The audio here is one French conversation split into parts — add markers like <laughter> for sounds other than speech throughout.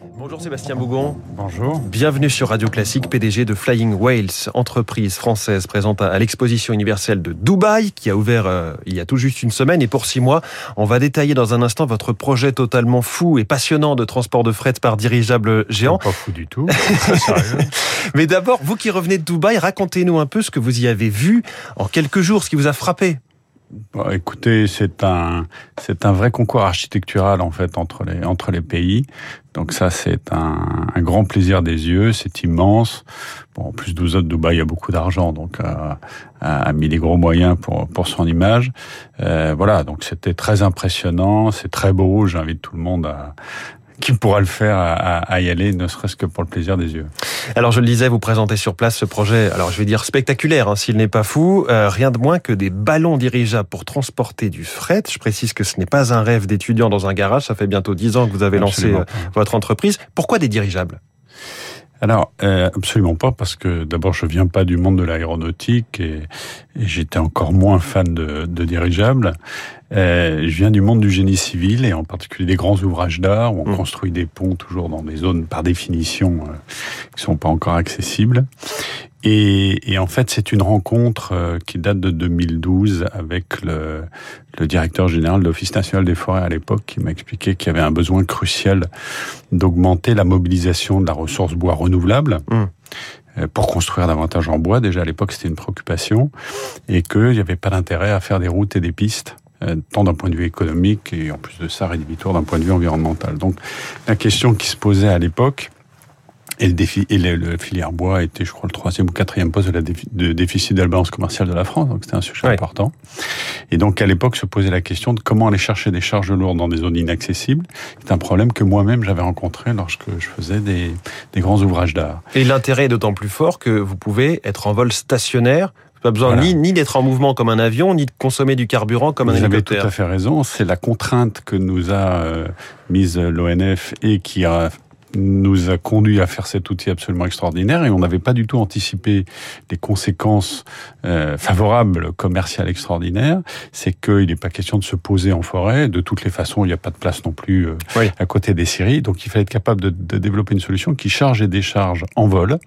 Bonjour Sébastien Bougon. Bonjour. Bienvenue sur Radio Classique, PDG de Flying Whales, entreprise française présente à l'exposition universelle de Dubaï, qui a ouvert euh, il y a tout juste une semaine et pour six mois. On va détailler dans un instant votre projet totalement fou et passionnant de transport de fret par dirigeable géant. Pas fou du tout. Sérieux. <laughs> Mais d'abord, vous qui revenez de Dubaï, racontez-nous un peu ce que vous y avez vu en quelques jours, ce qui vous a frappé. Bon, écoutez, c'est un c'est un vrai concours architectural en fait entre les entre les pays. Donc ça c'est un, un, grand plaisir des yeux, c'est immense. Bon, en plus de Dubaï a beaucoup d'argent, donc euh, a, mis des gros moyens pour pour son image. Euh, voilà, donc c'était très impressionnant, c'est très beau. J'invite tout le monde à, qui pourra le faire à, à, y aller, ne serait-ce que pour le plaisir des yeux. Alors je le disais, vous présentez sur place ce projet, alors je vais dire spectaculaire, hein, s'il n'est pas fou, euh, rien de moins que des ballons dirigeables pour transporter du fret. Je précise que ce n'est pas un rêve d'étudiant dans un garage, ça fait bientôt dix ans que vous avez lancé euh, votre entreprise. Pourquoi des dirigeables? Alors euh, absolument pas parce que d'abord je viens pas du monde de l'aéronautique et, et j'étais encore moins fan de, de dirigeables. Euh, je viens du monde du génie civil et en particulier des grands ouvrages d'art où on mmh. construit des ponts toujours dans des zones par définition euh, qui sont pas encore accessibles. Et, et en fait, c'est une rencontre euh, qui date de 2012 avec le, le directeur général de l'Office national des forêts à l'époque qui m'a expliqué qu'il y avait un besoin crucial d'augmenter la mobilisation de la ressource bois renouvelable. Mmh euh, pour construire davantage en bois. Déjà à l'époque, c'était une préoccupation et qu'il n'y avait pas d'intérêt à faire des routes et des pistes euh, tant d'un point de vue économique et en plus de ça rédhibitoire d'un point de vue environnemental. Donc la question qui se posait à l'époque, et le, défi, et le, filière bois était, je crois, le troisième ou quatrième poste de, la de déficit de la balance commerciale de la France, donc c'était un sujet important. Et donc à l'époque se posait la question de comment aller chercher des charges lourdes dans des zones inaccessibles. C'est un problème que moi-même j'avais rencontré lorsque je faisais des, des grands ouvrages d'art. Et l'intérêt est d'autant plus fort que vous pouvez être en vol stationnaire pas besoin ni, ni d'être en mouvement comme un avion, ni de consommer du carburant comme un hélicoptère. Vous avez tout à fait raison. C'est la contrainte que nous a euh, mise l'ONF et qui a nous a conduit à faire cet outil absolument extraordinaire et on n'avait pas du tout anticipé les conséquences euh, favorables commerciales extraordinaires. C'est qu'il n'est pas question de se poser en forêt. De toutes les façons, il n'y a pas de place non plus euh, à côté des séries. Donc il fallait être capable de, de, développer une solution qui charge et décharge en vol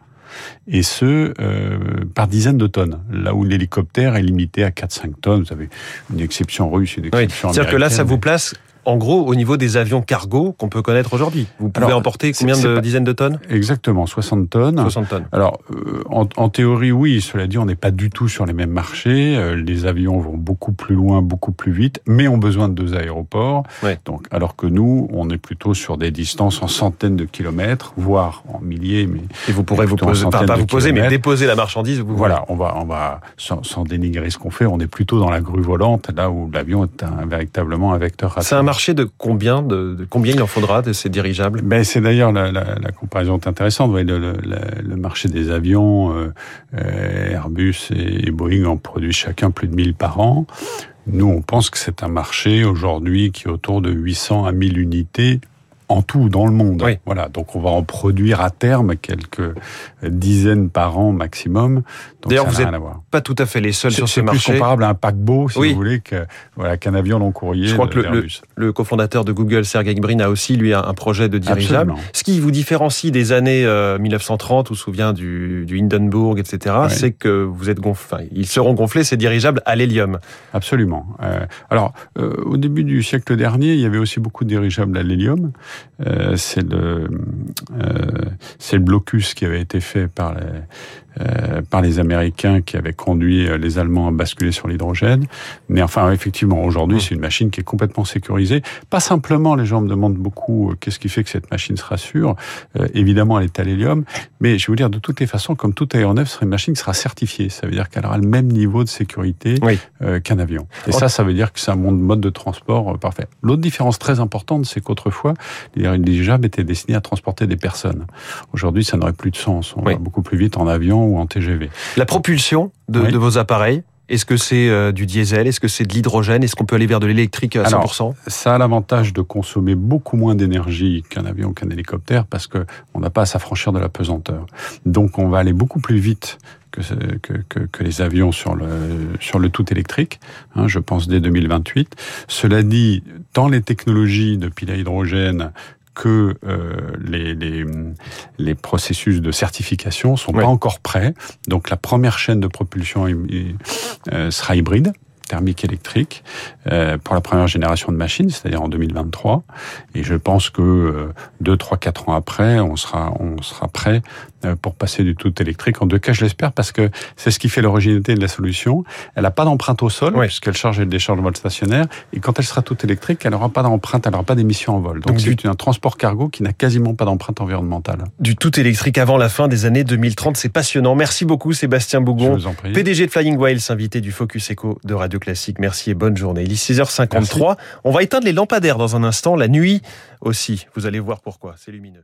et ce, euh, par dizaines de tonnes. Là où l'hélicoptère est limité à 4-5 tonnes, vous avez une exception russe, une exception oui. C'est-à-dire que là, ça vous place en gros, au niveau des avions cargo qu'on peut connaître aujourd'hui. Vous pouvez emporter combien de dizaines de tonnes? Exactement, 60 tonnes. 60 tonnes. Alors, euh, en, en, théorie, oui, cela dit, on n'est pas du tout sur les mêmes marchés. Euh, les avions vont beaucoup plus loin, beaucoup plus vite, mais ont besoin de deux aéroports. Ouais. Donc, alors que nous, on est plutôt sur des distances en centaines de kilomètres, voire en milliers. Mais Et vous pourrez vous poser, pas, pas vous poser, mais déposer la marchandise. Vous voilà, on va, on va, sans, sans, dénigrer ce qu'on fait, on est plutôt dans la grue volante, là où l'avion est un, véritablement un vecteur. C'est un marché de combien de, combien il en faudra de ces dirigeables? Ben, C'est d'ailleurs la, comparaison intéressante. Le, marché des avions, euh, Airbus et Boeing en produisent chacun plus de 1000 par an. Nous, on pense que c'est un marché aujourd'hui qui est autour de 800 à 1000 unités en tout dans le monde. Oui. Voilà, donc on va en produire à terme quelques dizaines par an maximum. D'ailleurs, vous n'êtes pas tout à fait les seuls sur ce marché. C'est plus comparable à un paquebot, si oui. vous voulez, que voilà qu'un avion long courrier. Je crois que le, le, cofondateur de Google, Sergey Brin, a aussi lui un projet de dirigeable. Absolument. Ce qui vous différencie des années euh, 1930, on se souvient du, du Hindenburg, etc., oui. c'est que vous êtes gonf... enfin, ils seront gonflés ces dirigeables à l'hélium. Absolument. Euh, alors, euh, au début du siècle dernier, il y avait aussi beaucoup de dirigeables à l'hélium. Euh, c'est le c'est le blocus qui avait été fait par les euh, par les Américains qui avaient conduit euh, les Allemands à basculer sur l'hydrogène. Mais enfin, effectivement, aujourd'hui, mmh. c'est une machine qui est complètement sécurisée. Pas simplement, les gens me demandent beaucoup euh, qu'est-ce qui fait que cette machine sera sûre. Euh, évidemment, elle est à l'hélium. Mais je vais vous dire, de toutes les façons, comme tout aéronef, une machine qui sera certifiée. Ça veut dire qu'elle aura le même niveau de sécurité oui. euh, qu'un avion. Et ça, ça veut dire que c'est un mode de transport parfait. L'autre différence très importante, c'est qu'autrefois, les dirigeables étaient destinés à transporter des personnes. Aujourd'hui, ça n'aurait plus de sens. On oui. va beaucoup plus vite en avion ou en TGV. La propulsion de, oui. de vos appareils est-ce que c'est euh, du diesel? Est-ce que c'est de l'hydrogène? Est-ce qu'on peut aller vers de l'électrique à 100% Alors, Ça a l'avantage de consommer beaucoup moins d'énergie qu'un avion, qu'un hélicoptère, parce que on n'a pas à s'affranchir de la pesanteur. Donc, on va aller beaucoup plus vite que, que, que, que, les avions sur le, sur le tout électrique, hein, je pense dès 2028. Cela dit, tant les technologies de piles à hydrogène que les, les, les, processus de certification sont pas encore prêts. Donc la première chaîne de propulsion sera hybride thermique électrique euh, pour la première génération de machines, c'est-à-dire en 2023. Et je pense que euh, deux, trois, quatre ans après, on sera on sera prêt euh, pour passer du tout électrique. En deux cas, je l'espère, parce que c'est ce qui fait l'originalité de la solution. Elle n'a pas d'empreinte au sol, puisqu'elle charge et décharge en vol stationnaire. Et quand elle sera toute électrique, elle n'aura pas d'empreinte, elle n'aura pas d'émission en vol. Donc, c'est un transport cargo qui n'a quasiment pas d'empreinte environnementale. Du tout électrique avant la fin des années 2030, c'est passionnant. Merci beaucoup Sébastien Bougon, PDG de Flying Whales, invité du Focus Echo de Radio Classique. Merci et bonne journée. Il est 6h53. On va éteindre les lampadaires dans un instant, la nuit aussi. Vous allez voir pourquoi, c'est lumineux.